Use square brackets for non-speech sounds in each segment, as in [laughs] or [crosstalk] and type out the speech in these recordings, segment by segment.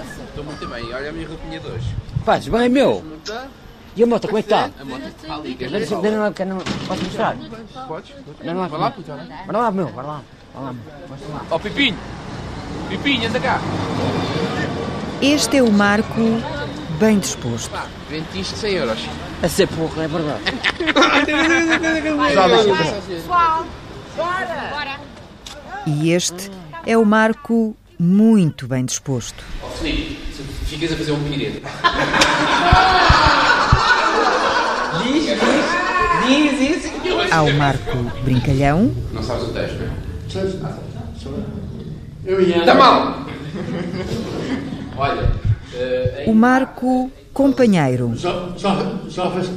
Estou muito bem. Olha a minha roupinha de hoje. Faz bem, meu. E a moto, como é que está? A moto está ali. queres Dá ver? não lá, não, posso mostrar? Podes? Não, não, Vai lá, puto. olha. Vai lá, meu, vai lá. Vai lá, meu. Lá. Ó, Pipinho. Pipinho, anda cá. Este é o Marco bem disposto. Pá, vende isto 100 euros. A ser porra, é verdade. [laughs] E este é o Marco muito bem disposto. Ó, Filipe, se ficas a fazer um pirete. Diz, diz, diz isso. Há o Marco brincalhão, Não sabes o texto, não é? Eu Está mal! Olha, eh, o Marco companheiro, Só, só, só faz.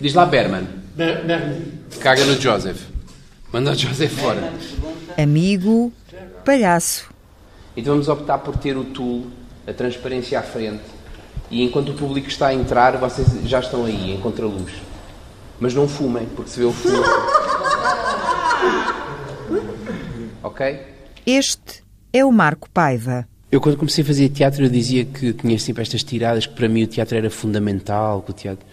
diz lá Berman. Ber- Ber- Caga no Joseph. Manda o Joseph fora. amigo, palhaço. Então vamos optar por ter o tool, a transparência à frente. E enquanto o público está a entrar, vocês já estão aí, em contraluz. Mas não fumem, porque se vê o fumo. [laughs] ok? Este é o Marco Paiva. Eu quando comecei a fazer teatro eu dizia que tinha sempre estas tiradas, que para mim o teatro era fundamental, que o teatro...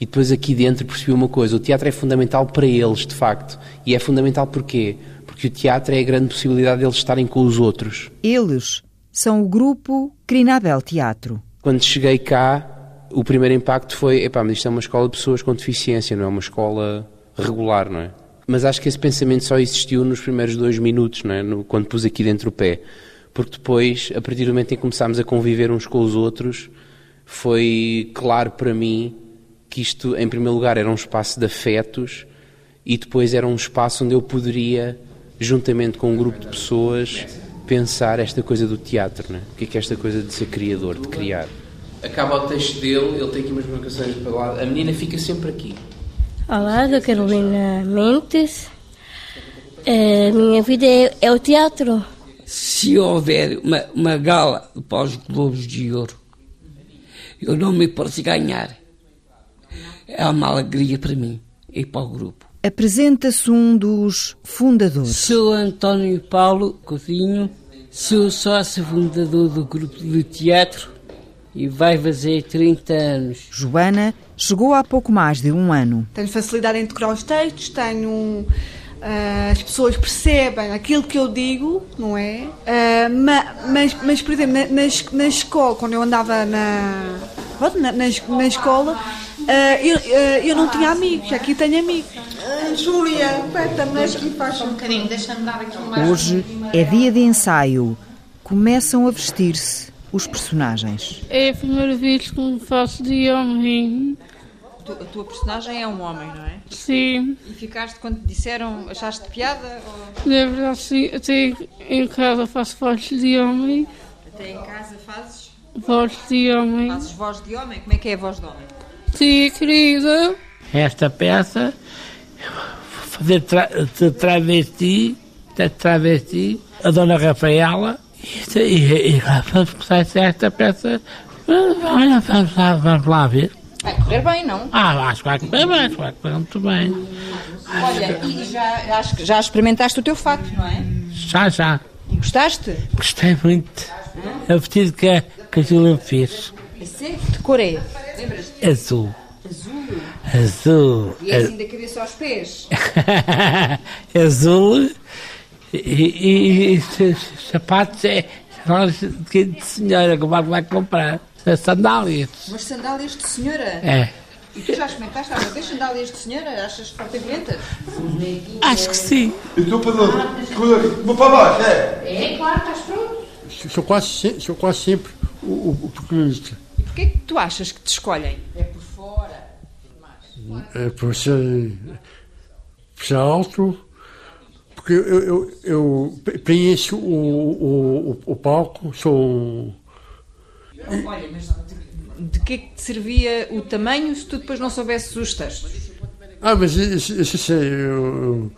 E depois aqui dentro percebi uma coisa, o teatro é fundamental para eles, de facto. E é fundamental porquê? Porque o teatro é a grande possibilidade deles estarem com os outros. Eles são o grupo Crinabel Teatro. Quando cheguei cá, o primeiro impacto foi, epá, mas isto é uma escola de pessoas com deficiência, não é uma escola regular, não é? Mas acho que esse pensamento só existiu nos primeiros dois minutos, não é? No- quando pus aqui dentro o pé. Porque depois, a partir do momento em que começámos a conviver uns com os outros, foi claro para mim que isto, em primeiro lugar, era um espaço de afetos e depois era um espaço onde eu poderia, juntamente com um grupo de pessoas, pensar esta coisa do teatro, não é? O que é que é esta coisa de ser criador, de criar? Acaba o texto dele, ele tem aqui umas marcações para lá, a menina fica sempre aqui. Olá, sou Carolina Mendes. A minha vida é, é o teatro. Se houver uma, uma gala para os Globos de Ouro, eu não me posso ganhar. É uma alegria para mim e para o grupo. Apresenta-se um dos fundadores. Sou António Paulo Coutinho, sou sócio fundador do grupo de teatro e vai fazer 30 anos. Joana chegou há pouco mais de um ano. Tenho facilidade em decorar os textos, tenho. Ah, as pessoas percebem aquilo que eu digo, não é? Ah, ma- mas, mas, por exemplo, na, na, es- na escola, quando eu andava na, pronto, na, na, es- na escola, ah, eu, eu não tinha amigos, aqui tenho amigos. Júlia, peta-me aqui, faz Um bocadinho, deixa-me dar aqui mais. Hoje é dia de ensaio. Começam a vestir-se os personagens. É a primeira vez que me faço de homem. Tu- A tua personagem é um homem, não é? Sim, E ficaste quando te disseram, achaste piada? Ou na verdade, sim, até em casa faço voz de homem. até em casa fazes, Voz de homem. fazes voz de homem? Como é que é a voz de homem? Sim, querida. esta peça, fazer tra de travesti, de travesti, a Dona Rafaela, e, e, e vamos começar esta peça. Olha, vamos lá, vamos lá ver. Correr bem, não? Ah, acho que vai correr bem, acho que vai correr muito bem. Olha, e já, acho que já experimentaste o teu fato, não é? Já, já. E gostaste? Gostei muito. É o vestido que, a- que a Júlia me fez. É? De cor é? Azul. Azul. Azul. E é assim da cabeça aos pés. [laughs] Azul. E, e, e sa- sapatos é de senhora que o Marco vai comprar. Sandálias. Umas sandálias de senhora. É. E tu já experimentaste alguma vez sandálias de senhora? Achas forteventas? Acho que sim. Estou para Vou para baixo, é? É, claro, estás pronto. Sou quase, se- sou quase sempre o, o, o protagonista. E porquê que tu achas que te escolhem? É por fora. É, por, ser, por ser alto, porque eu, eu, eu preencho o, o, o, o palco, sou. Olha, mas de, de que é que te servia o tamanho se tu depois não soubesses os textos? Ah, mas isso, isso sei, eu,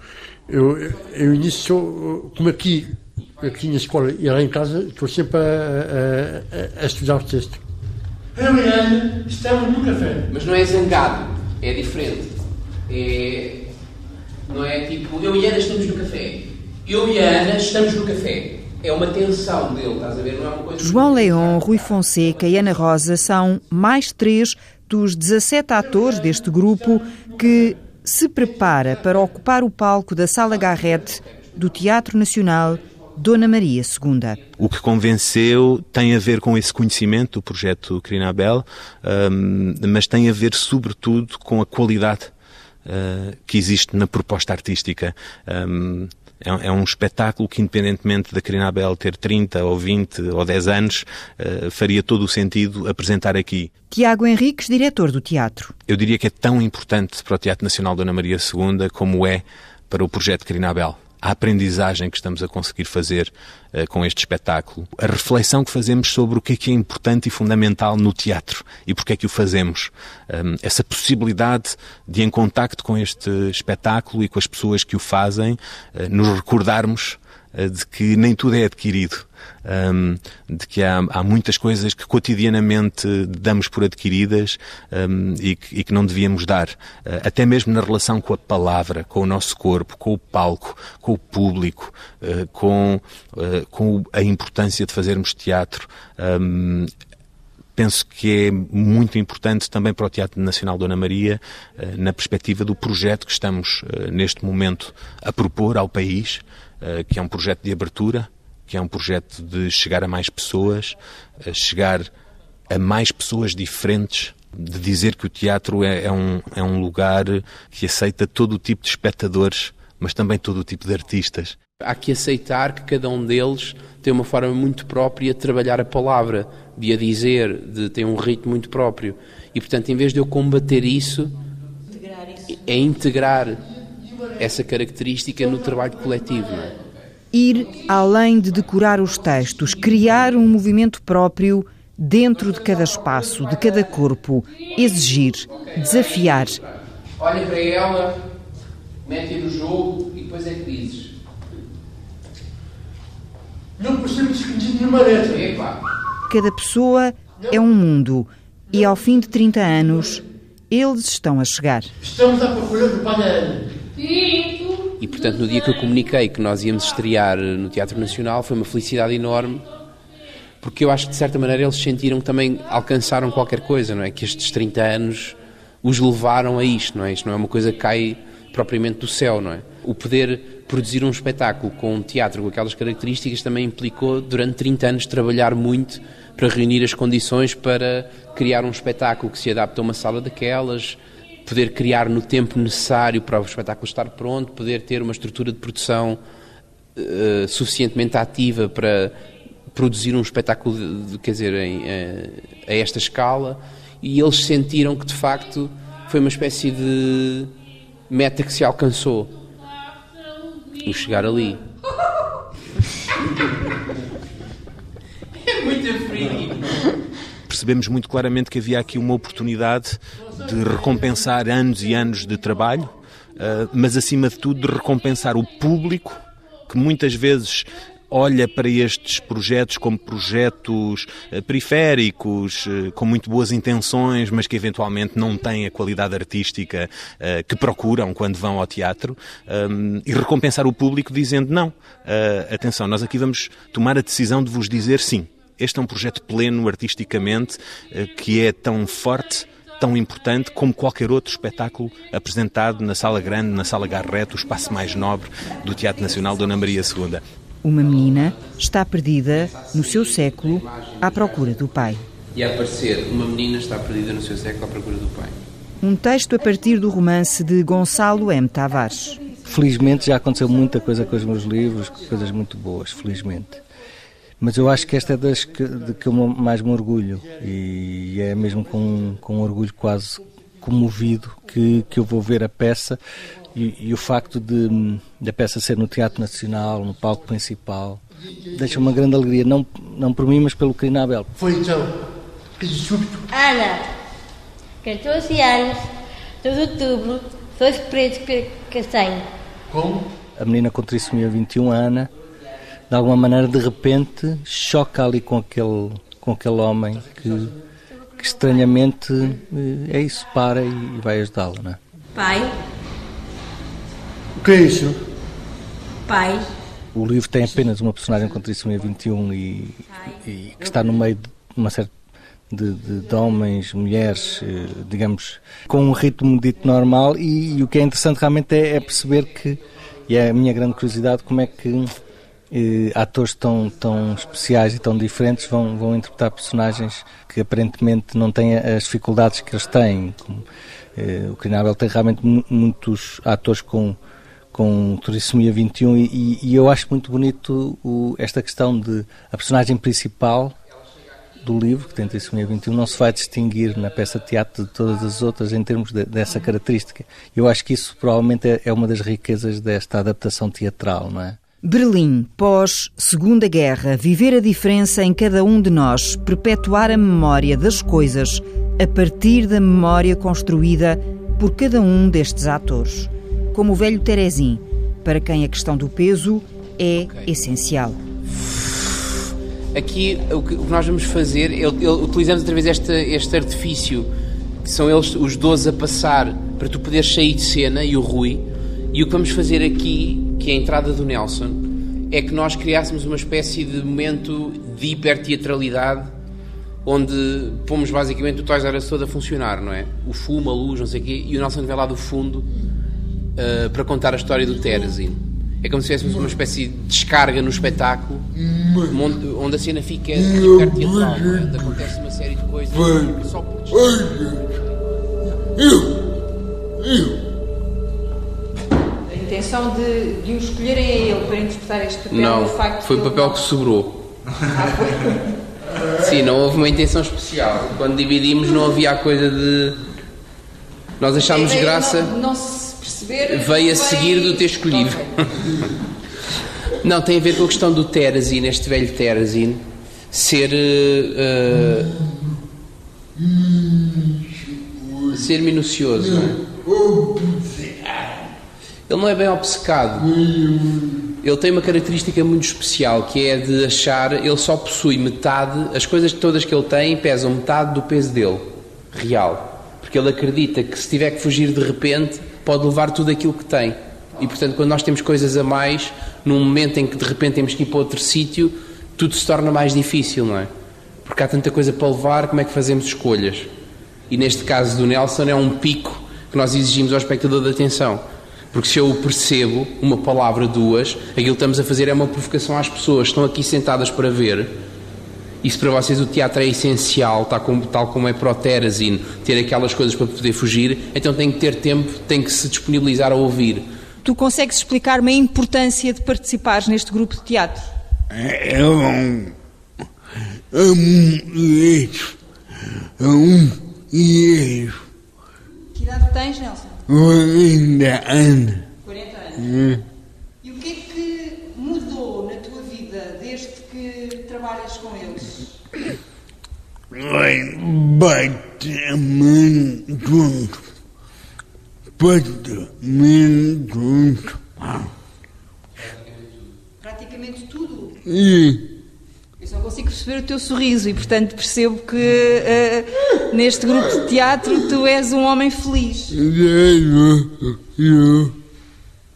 eu, eu, início, como aqui, aqui na escola e lá em casa, estou sempre a, a, a, a estudar o texto. Eu e Ana estamos no café. Mas não é zangado, é diferente. É. Não é tipo, eu e Ana estamos no café. Eu e a Ana estamos no café. É uma tensão dele, estás a ver? Não é uma coisa. João Leão, Rui Fonseca e Ana Rosa são mais três dos 17 atores deste grupo que se prepara para ocupar o palco da Sala Garrett do Teatro Nacional Dona Maria II. O que convenceu tem a ver com esse conhecimento do projeto Crinabel, um, mas tem a ver sobretudo com a qualidade uh, que existe na proposta artística. É, é, um espetáculo que, independentemente da Crinabel ter 30 ou 20 ou 10 anos, uh, faria todo o sentido apresentar aqui. Tiago Henriques, diretor do teatro. Eu diria que é tão importante para o Teatro Nacional Dona Maria II como é para o projeto Crinabel a aprendizagem que estamos a conseguir fazer uh, com este espetáculo, a reflexão que fazemos sobre o que é que é importante e fundamental no teatro e porque é que o fazemos, um, essa possibilidade de, em contacto com este espetáculo e com as pessoas que o fazem, uh, nos recordarmos de que nem tudo é adquirido um, de que há, há, muitas coisas que cotidianamente damos por adquiridas um, e, que, e, que, não devíamos dar. Uh, até mesmo na relação com a palavra, com o nosso corpo, com o palco, com o público, uh, com, uh, com a importância de fazermos teatro. Um, penso que é muito importante também para o Teatro Nacional Dona Maria, na perspectiva do projeto que estamos neste momento a propor ao país, que é um projeto de abertura, que é um projeto de chegar a mais pessoas, a chegar a mais pessoas diferentes, de dizer que o teatro é, é, um, é um lugar que aceita todo o tipo de espectadores, mas também todo o tipo de artistas. Há que aceitar que cada um deles tem uma forma muito própria de trabalhar a palavra, de a dizer, de ter um ritmo muito próprio. E, portanto, em vez de eu combater isso, é integrar essa característica no trabalho coletivo. Não é? ir além de decorar os textos, criar um movimento próprio dentro de cada espaço, de cada corpo, exigir, desafiar. Olha para ela, mete no jogo e depois é que dizes. Não percebes que nenhuma dessas. Cada pessoa é um mundo e ao fim de 30 anos eles estão a chegar. Estamos à procura do Pai e, portanto, no dia que eu comuniquei que nós íamos estrear no Teatro Nacional, foi uma felicidade enorme, porque eu acho que, de certa maneira, eles sentiram que também alcançaram qualquer coisa, não é? Que estes 30 anos os levaram a isto, não é? Isto não é uma coisa que cai propriamente do céu, não é? O poder produzir um espetáculo com um teatro com aquelas características também implicou, durante 30 anos, trabalhar muito para reunir as condições para criar um espetáculo que se adapte a uma sala daquelas, poder criar no tempo necessário para o espetáculo estar pronto, poder ter uma estrutura de produção uh, suficientemente ativa para produzir um espetáculo, de, quer dizer, em, uh, a esta escala, e eles sentiram que de facto foi uma espécie de meta que se alcançou, o chegar ali. é muito frio percebemos muito claramente que havia aqui uma oportunidade de recompensar anos e anos de trabalho, eh, mas acima de tudo de recompensar o público que muitas vezes olha para estes projetos como projetos eh, periféricos, eh, com muito boas intenções, mas que eventualmente não têm a qualidade artística que procuram quando vão ao teatro, e recompensar o público dizendo: não, atenção, nós aqui vamos tomar a decisão de vos dizer sim. Este é um projeto pleno artisticamente eh, que é tão forte tão importante como qualquer outro espetáculo apresentado na Sala Grande, na Sala Garrett, o espaço mais nobre do Teatro Nacional Dona Maria II. Uma menina está perdida no seu século à procura do pai. E a aparecer, uma menina está perdida no seu século à procura do pai. Um texto a partir do romance de Gonçalo M. Tavares. Felizmente já aconteceu muita coisa com os meus livros, coisas muito boas, felizmente. Mas eu acho que esta é das que, de que eu mais me orgulho e é mesmo com, com um orgulho quase comovido que, que eu vou ver a peça e, e o facto de da peça ser no Teatro Nacional, no palco principal, deixa uma grande alegria, não, não por mim, mas pelo Crinabel. Foi então, que súbito. Ana, 14 anos, todo outubro, dois pretos que, que tenho. Como? A menina com trissomia 21, Ana, de alguma maneira, de repente, choca ali com aquele, com aquele homem que, que estranhamente eh, é isso, para e vai ajudá-lo, não é? Pai. O que é isso? Pai. o livro tem apenas uma personagem com trissomia 21 e, e que está no meio de uma certa de, de, de, homens, mulheres, eh, digamos, com um ritmo dito normal e, e o que é interessante realmente é, é, perceber que, e é a minha grande curiosidade, como é que eh, atores tão, tão especiais e tão diferentes vão, vão interpretar personagens que aparentemente não têm as dificuldades que eles têm. Como, eh, o Crinável tem realmente muitos atores com com Trissomia 21 e, e, eu acho muito bonito o, esta questão de a personagem principal do livro, que tem Trissomia 21, não se vai distinguir na peça de teatro de todas as outras em termos de, dessa característica. Eu acho que isso provavelmente é, é uma das riquezas desta adaptação teatral, não é? Berlim, pós Segunda Guerra, viver a diferença em cada um de nós, perpetuar a memória das coisas a partir da memória construída por cada um destes atores como o velho Teresim, para quem a questão do peso é okay. essencial. Aqui o que nós vamos fazer, utilizamos outra vez este, este artifício, que são eles os 12 a passar para tu poderes sair de cena e o Rui. E o que vamos fazer aqui, que é a entrada do Nelson, é que nós criássemos uma espécie de momento de hiperteatralidade onde pomos basicamente o Toys R Us todo a funcionar, não é? O fumo, a luz, não sei o quê, e o Nelson vem lá do fundo uh, para contar a história do Terezin. É como se tivéssemos uma espécie de descarga no espetáculo, onde, onde a cena fica, fica teatral, é? onde acontece uma série de coisas só por A intenção de, de o escolherem a ele para interpretar este papel Não, facto foi o papel que sobrou. Sim, não houve uma intenção especial. Quando dividimos não havia a coisa de. Nós achámos graça. Não, não se perceber. Veio a seguir do ter escolhido. Okay. [laughs] Não, tem a ver com a questão do Terazin, este velho Terazin, ser. Uh, ser minucioso, não é? Ele não é bem obcecado. Ele tem uma característica muito especial que é de achar. Ele só possui metade. As coisas todas que ele tem pesam metade do peso dele, real. Porque ele acredita que se tiver que fugir de repente pode levar tudo aquilo que tem. E portanto, quando nós temos coisas a mais, num momento em que de repente temos que ir para outro sítio, tudo se torna mais difícil, não é? Porque há tanta coisa para levar, como é que fazemos escolhas? E neste caso do Nelson é um pico que nós exigimos ao espectador de atenção. Porque se eu percebo uma palavra, duas, aquilo que estamos a fazer é uma provocação às pessoas que estão aqui sentadas para ver e se para vocês o teatro é essencial, tal como, tal como é para o ter aquelas coisas para poder fugir, então tem que ter tempo, tem que se disponibilizar a ouvir. Tu consegues explicar-me a importância de participares neste grupo de teatro? É um. É um isso. É um isso. Que idade tens, Nelson? 40 anos. 40 anos. Hum. E o que é que mudou na tua vida desde que trabalhas com eles? Basicamente junto. Basicamente junto. Praticamente tudo? Sim. Eu só consigo perceber o teu sorriso e, portanto, percebo que uh, neste grupo de teatro tu és um homem feliz.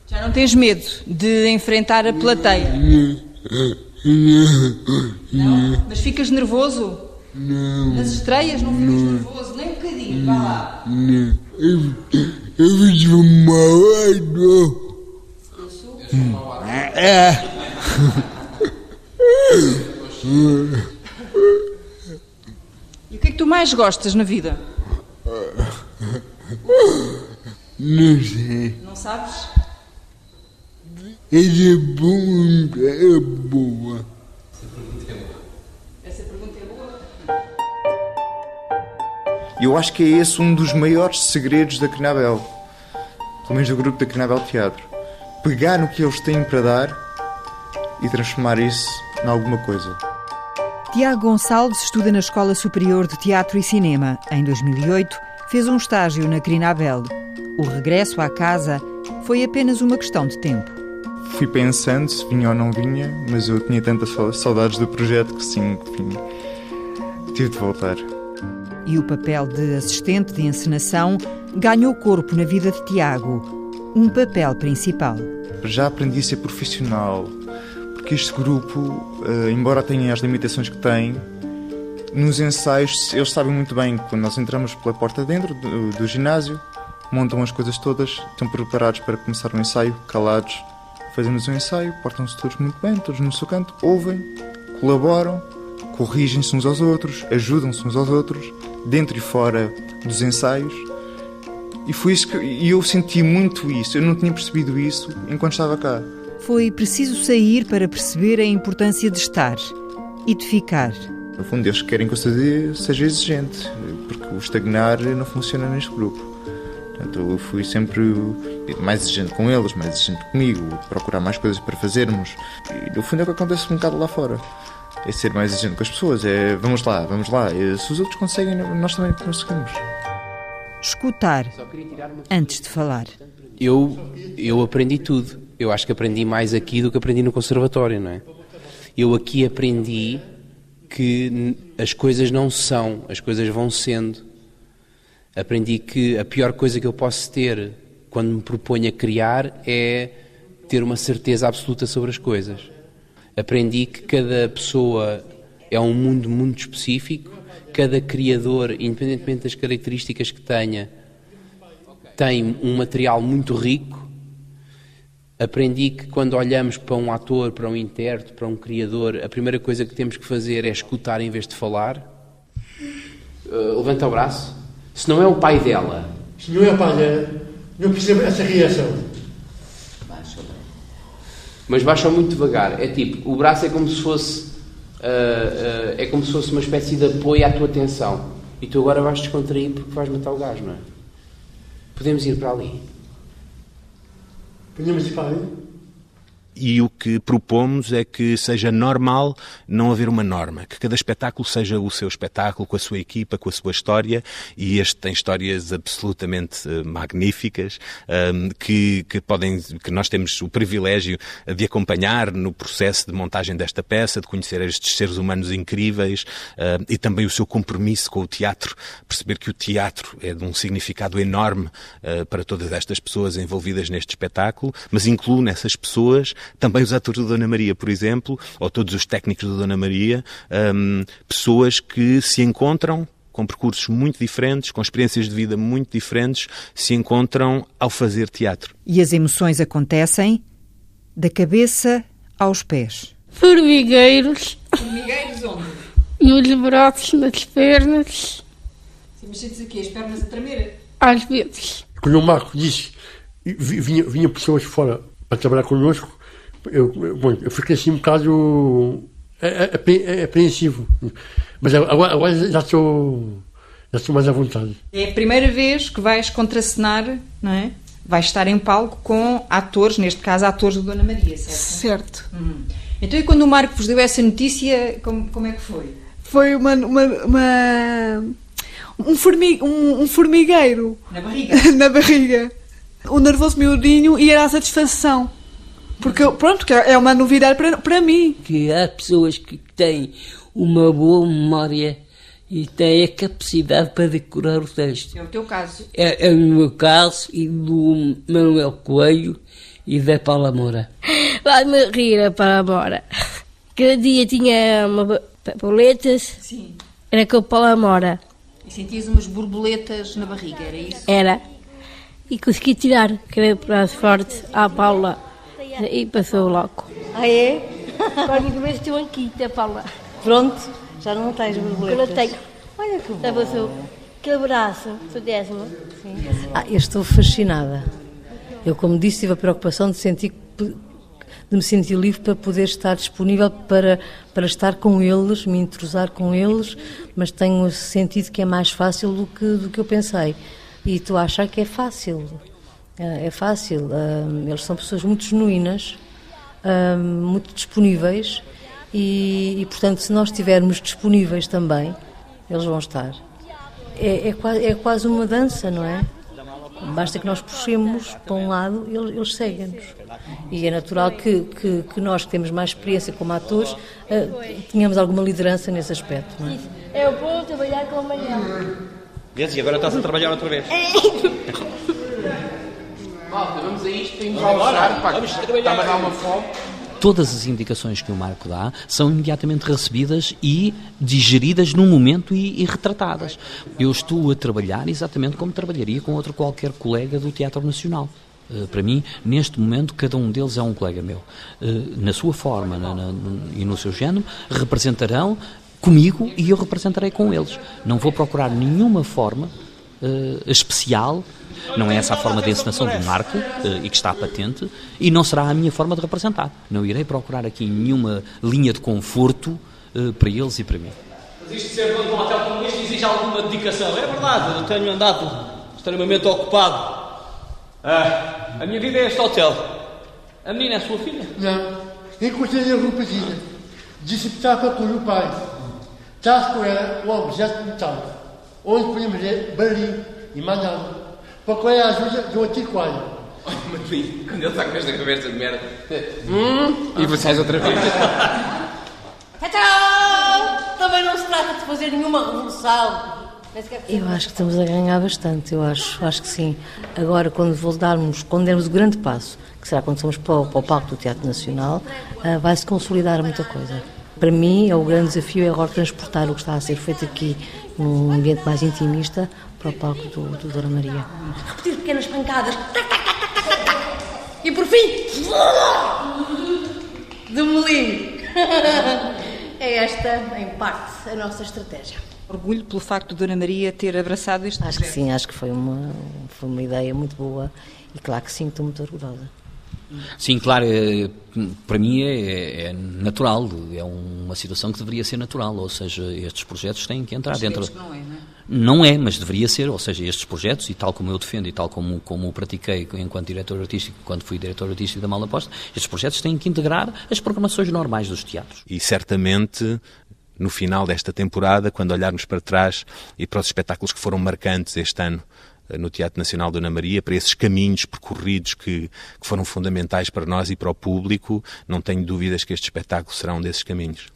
Já não tens medo de enfrentar a plateia? Não? Mas ficas nervoso? Não. Nas estreias não ficas não. nervoso? Nem um bocadinho, vá lá. Não. Eu, eu sou malado. Eu sou? É. E o que é [laughs] que tu mais gostas na vida? Não sei. Não sabes? Essa pergunta é boa. Essa pergunta é boa? E eu acho que é esse um dos maiores segredos da Crinabel. Pelo menos do grupo da Crinabel Teatro. Pegar no que eles têm para dar e transformar isso em alguma coisa. Tiago Gonçalves estuda na Escola Superior de Teatro e Cinema. Em 2008, fez um estágio na Crinabel. O regresso à casa foi apenas uma questão de tempo. Fui pensando se vinha ou não vinha, mas eu tinha tantas saudades do projeto que sim, enfim, tive de voltar. E o papel de assistente de encenação ganhou corpo na vida de Tiago, um papel principal. Já aprendi a ser profissional, porque este grupo, eh, embora tenha as limitações que tem, nos ensaios eles sabem muito bem quando nós entramos pela porta dentro do, do ginásio, montam as coisas todas, estão preparados para começar o ensaio, calados, fazemos o ensaio, portam-se todos muito bem, todos no seu canto, ouvem, colaboram, corrigem-se uns aos outros, ajudam-se uns aos outros, dentro e fora dos ensaios. E foi isso que e eu senti muito isso. Eu não tinha percebido isso enquanto estava cá. Foi preciso sair para perceber a importância de estar e de ficar. No fundo, eles querem que eu seja, exigente, porque o estagnar não funciona neste grupo. Portanto, eu fui sempre mais exigente com eles, mais exigente comigo, procurar mais coisas para fazermos. E no fundo é o que acontece um bocado lá fora. É ser mais exigente com as pessoas, é vamos lá, vamos lá. E se os outros conseguem, nós também conseguimos. Escutar antes de falar. Eu, eu aprendi tudo. Eu acho que aprendi mais aqui do que aprendi no conservatório, não é? Eu aqui aprendi que as coisas não são, as coisas vão sendo. Aprendi que a pior coisa que eu posso ter quando me proponho a criar é ter uma certeza absoluta sobre as coisas. Aprendi que cada pessoa é um mundo muito específico, cada criador, independentemente das características que tenha, tem um material muito rico. Aprendi que quando olhamos para um ator, para um intérprete, para um criador, a primeira coisa que temos que fazer é escutar em vez de falar. Uh, levanta o braço. Se não é o pai dela, Se não é pai dela, não percebo essa reação. mas baixa muito devagar. É tipo, o braço é como se fosse uh, uh, é como se fosse uma espécie de apoio à tua atenção. E tu agora vais descontrair porque vais matar o gajo, não é? Podemos ir para ali. Podemos ir para ali? E o que propomos é que seja normal não haver uma norma, que cada espetáculo seja o seu espetáculo, com a sua equipa, com a sua história, e este tem histórias absolutamente eh, magníficas, ahm, que, que podem, que nós temos o privilégio de acompanhar no processo de montagem desta peça, de conhecer estes seres humanos incríveis, ah, e também o seu compromisso com o teatro, perceber que o teatro é de um significado enorme ah, para todas estas pessoas envolvidas neste espetáculo, mas incluo nessas pessoas também os atores do Dona Maria, por exemplo, ou todos os técnicos do Dona Maria, ahm, pessoas que se encontram com percursos muito diferentes, com experiências de vida muito diferentes, se encontram ao fazer teatro. E as emoções acontecem da cabeça aos pés. Formigueiros Formigueiros onde? nos braços, nas pernas, Sim, mas sentes aqui as pernas a tremer? às vezes. Quando o Marco disse, vi- vinha, vinha pessoas fora para trabalhar connosco, eu, bom, eu fiquei assim um bocado é, é, é apreensivo. Mas agora, agora já estou, já estou mais à vontade. É a primeira vez que vais contracenar, não é? Vais estar em palco com atores, neste caso atores do Dona Maria, certo? Certo. Hum. Então, e quando o Marco vos deu essa notícia, como, como é que foi? Foi uma, uma, uma- um, formi, um, um formigueiro Na barriga? [laughs] na barriga. O nervoso miudinho e era a satisfação. Porque, pronto, que é uma novidade para, para mim. que há pessoas que têm uma boa memória e têm a capacidade para decorar o texto. É o teu caso. É, é o meu caso e do Manuel Coelho e da Paula Moura. [laughs] Vai-me rir para embora. Cada dia tinha uma boletas, Sim. era com o Paula Mora. E sentias umas borboletas na barriga, era isso? Era. E consegui tirar, que era braço forte, à Paula. E passou logo. Ah, é? Agora cabeça tem uma quinta, Paula. Pronto, já não tens borboletas. Eu tenho. Olha que Já bom. passou. Aquele braço, foi décimo. Ah, eu estou fascinada. Eu, como disse, tive a preocupação de sentir que- de me sentir livre para poder estar disponível para, para estar com eles, me entrosar com eles, mas tenho sentido que é mais fácil do que, do que eu pensei. E tu achas que é fácil. É é fácil. Ah, eles são pessoas muito genuínas, ah, muito disponíveis e, e, portanto, se nós estivermos disponíveis também, eles vão estar. É, é, qua- é quase uma dança, não é? Basta que nós puxemos para um lado e eles, eles seguem-nos. E é natural que, que, que nós que temos mais experiência como atores ah, tenhamos alguma liderança nesse aspecto, não é? É o bom trabalhar com amanhã. Vês? E agora estás a trabalhar outra vez. [laughs] Malta, vamos a isto irmos Vamos almoçar, pá, Vamos que trabalhar. está-me a dar uma fome. todas as indicações que o Marco dá são imediatamente recebidas e digeridas no momento e, e retratadas. Eu estou a trabalhar exatamente como trabalharia com outro qualquer colega do Teatro Nacional. Uh, para mim, neste momento, cada um deles é um colega meu. Uh, na sua forma na, na, e no seu género, representarão comigo e eu representarei com eles. Não vou procurar nenhuma forma uh, especial não é essa a forma de encenação do Marco, e que está patente, e não será a minha forma de representar. Não irei procurar aqui nenhuma linha de conforto para eles e para mim. Mas isto de ser dono de um hotel como este exige alguma dedicação. É verdade, eu tenho andado extremamente ocupado. Ah, a minha vida é este hotel. A menina é a sua filha? Não. Encontrei a rapazina. Disse que estava com o pai. Traz com ela o objeto metal. Onde podemos ver barulho e mais nada. Para qual é a ajuda do antiquário. Mas [laughs] quando ele está com esta conversa de merda. Hum? E vocês outra vez. Tchau! Também não se trata de fazer nenhuma revolução. Eu acho que estamos a ganhar bastante, eu acho, acho que sim. Agora, quando voltarmos, quando dermos o grande passo, que será quando somos para o, para o palco do Teatro Nacional, uh, vai-se consolidar muita coisa. Para mim, é o grande desafio é agora transportar o que está a ser feito aqui num ambiente mais intimista para o palco do, do Dona Maria. Repetir pequenas pancadas. E por fim, [laughs] demolir. [laughs] É esta, em parte, a nossa estratégia. Orgulho pelo facto de Dona Maria ter abraçado este Acho que sim, acho que foi uma, foi uma ideia muito boa e claro que sim, estou muito orgulhosa. Sim, claro, é, para mim é, é, natural, é uma situação que deveria ser natural, ou seja, estes projetos têm que entrar Mas dentro. que não é, não é? Não é, mas deveria ser, ou seja, estes projetos, e tal como eu defendo e tal como, como o pratiquei enquanto diretor artístico, quando fui diretor artístico da Malaposta, estes projetos têm que integrar as programações normais dos teatros. E certamente no final desta temporada, quando olharmos para trás e para os espetáculos que foram marcantes este ano no Teatro Nacional Dona Maria, para esses caminhos percorridos que, que foram fundamentais para nós e para o público, não tenho dúvidas que este espetáculo será um desses caminhos.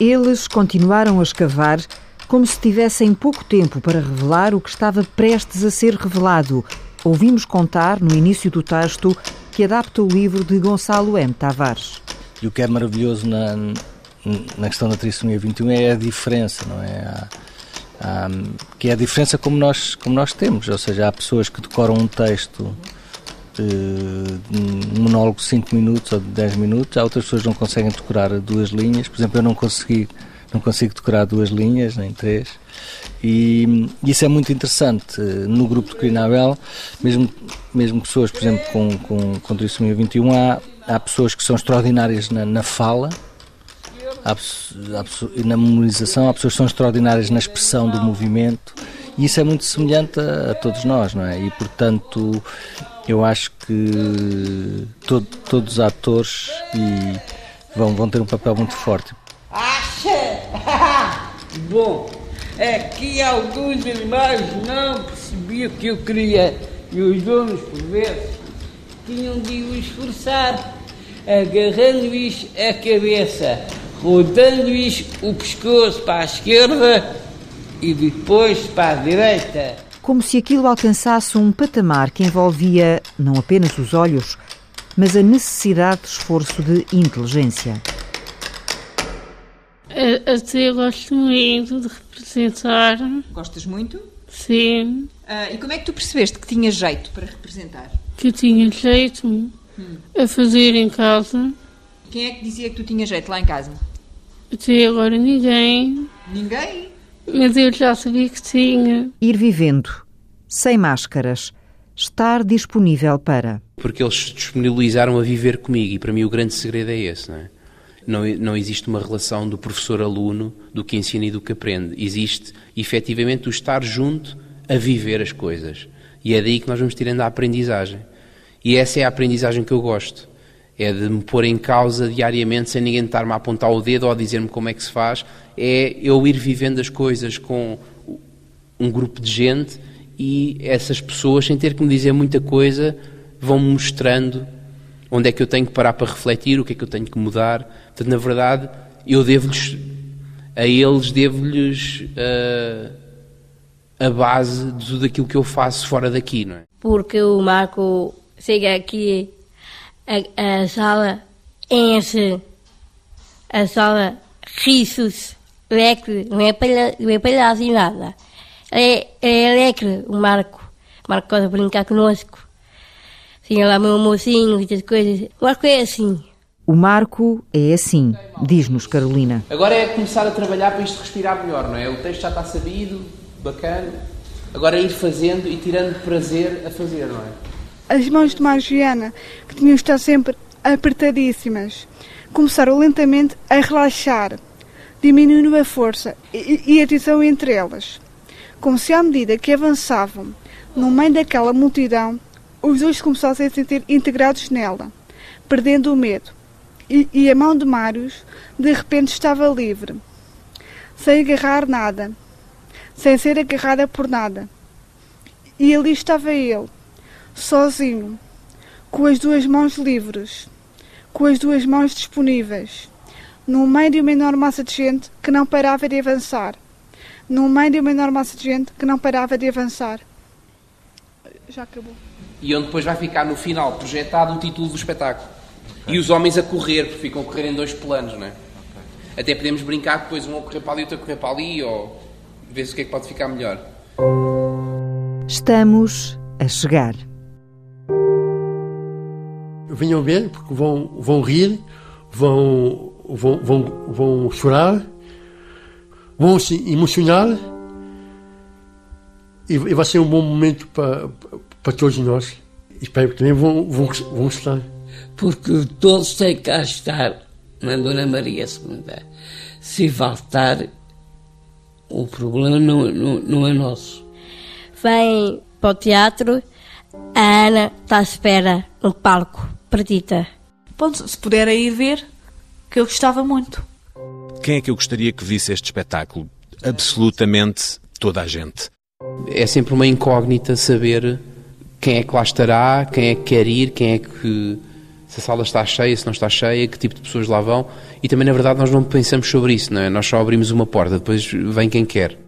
Eles continuaram a escavar como se tivessem pouco tempo para revelar o que estava prestes a ser revelado. Ouvimos contar, no início do texto, que adapta o livro de Gonçalo M. Tavares. E o que é maravilhoso na, na questão da trissomia 21 é a diferença, não é? Há, há, que é a diferença como nós, como nós temos, ou seja, há pessoas que decoram um texto de um monólogo de 5 minutos ou de 10 minutos, há outras pessoas que não conseguem decorar duas linhas, por exemplo, eu não consegui não consigo decorar duas linhas, nem três, e isso é muito interessante. No grupo de Crinabel, mesmo, mesmo pessoas, por exemplo, com, com, com trissomia 21, há, há pessoas que são extraordinárias na, na fala, na memorização, há pessoas que são extraordinárias na expressão do movimento, e isso é muito semelhante a, a todos nós, não é? E portanto, eu acho que todo, todos os atores vão, vão ter um papel muito forte. Acha! [laughs] Bom, é que alguns animais não percebiam que eu queria e os donos, por vezes, tinham de o esforçar, agarrando-lhes a cabeça, rodando-lhes o pescoço para a esquerda e depois para a direita. Como se aquilo alcançasse um patamar que envolvia não apenas os olhos, mas a necessidade de esforço de inteligência. Até gosto muito de representar. Gostas muito? Sim. Ah, e como é que tu percebeste que tinha jeito para representar? Que eu tinha jeito Hum. a fazer em casa. Quem é que dizia que tu tinha jeito lá em casa? Até agora ninguém. Ninguém? Mas eu já sabia que tinha. Ir vivendo, sem máscaras, estar disponível para. Porque eles se disponibilizaram a viver comigo e para mim o grande segredo é esse, não é? Não, não existe uma relação do professor-aluno, do que ensina e do que aprende. Existe, efetivamente, o estar junto a viver as coisas. E é daí que nós vamos tirando a aprendizagem. E essa é a aprendizagem que eu gosto. É de me pôr em causa diariamente, sem ninguém estar-me a apontar o dedo ou a dizer-me como é que se faz. É eu ir vivendo as coisas com um grupo de gente e essas pessoas, sem ter que me dizer muita coisa, vão-me mostrando onde é que eu tenho que parar para refletir, o que é que eu tenho que mudar. Portanto, na verdade, eu devo-lhes, a eles, devo-lhes uh, a base de tudo aquilo que eu faço fora daqui, não é? Porque o Marco chega aqui, a, a sala enche, a sala risos, alegre, não é palha- não é palhaço nem nada. É, é alegre o Marco. O Marco gosta de brincar conosco. Tinha lá meu mocinho e essas coisas. O Marco é assim. O Marco é assim, diz-nos Carolina. Agora é começar a trabalhar para isto respirar melhor, não é? O texto já está sabido, bacana. Agora é ir fazendo e tirando prazer a fazer, não é? As mãos de Margiana, que tinham estado sempre apertadíssimas, começaram lentamente a relaxar, diminuindo a força e, a tensão entre elas. Como se à medida que avançavam, no meio daquela multidão, os dois começassem a se sentir integrados nela, perdendo o medo. E, e a mão de Marius, de repente, estava livre, sem agarrar nada, sem ser agarrada por nada. E ali estava ele, sozinho, com as duas mãos livres, com as duas mãos disponíveis, no meio de uma enorme massa de gente que não parava de avançar, no meio de uma enorme massa de gente que não parava de avançar. Já acabou. E onde depois vai ficar no final projetado o título do espetáculo. E os homens a correr, porque ficam a correr em dois planos, não é? Até podemos brincar que depois um a correr para ali e outro a correr para ali, ou ver se o que é que pode ficar melhor. Estamos a chegar. Venham ver, porque vão, vão rir, vão, vão, vão, vão chorar, vão se emocionar e, e vai ser um bom momento para, para todos nós. Espero que também vão, vão, vão gostar. Porque todos têm que cá estar na Dona Maria II. Se faltar, o problema não, não, não é nosso. Vem para o teatro, a Ana está à espera no palco, perdida. Pronto, se puderem ir ver, que eu gostava muito. Quem é que eu gostaria que visse este espetáculo? Absolutamente toda a gente. É sempre uma incógnita saber quem é que lá estará, quem é que quer ir, quem é que. se a sala está cheia, se não está cheia, que tipo de pessoas lá vão. E também, na verdade, nós não pensamos sobre isso, não é? Nós só abrimos uma porta, depois vem quem quer.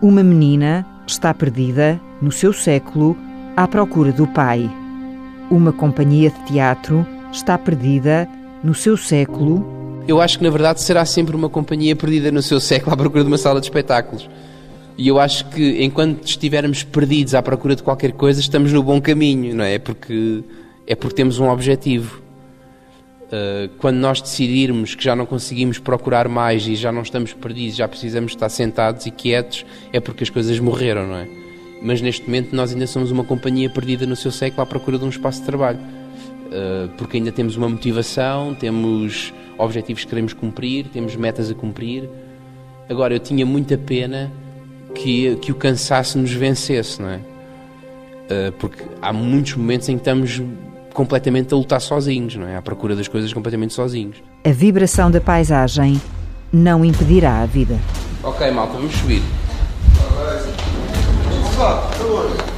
Uma menina está perdida, no seu século, à procura do pai. Uma companhia de teatro está perdida, no seu século, Eu acho que, na verdade, será sempre uma companhia perdida no seu século à procura de uma sala de espetáculos. E eu acho que, enquanto estivermos perdidos à procura de qualquer coisa, estamos no bom caminho, não é? Porque é porque temos um objetivo. Uh, quando nós decidirmos que já não conseguimos procurar mais e já não estamos perdidos, já precisamos estar sentados e quietos, é porque as coisas morreram, não é? Mas neste momento nós ainda somos uma companhia perdida no seu século à procura de um espaço de trabalho. Uh, porque ainda temos uma motivação, temos objetivos que queremos cumprir, temos metas a cumprir. Agora, eu tinha muita pena que, que o cansaço nos vencesse, não é? Uh, porque há muitos momentos em que estamos completamente a lutar sozinhos, não é? À procura das coisas completamente sozinhos. a vibração da paisagem não impedirá a vida. Ok, malta, vamos subir. Vá, por favor.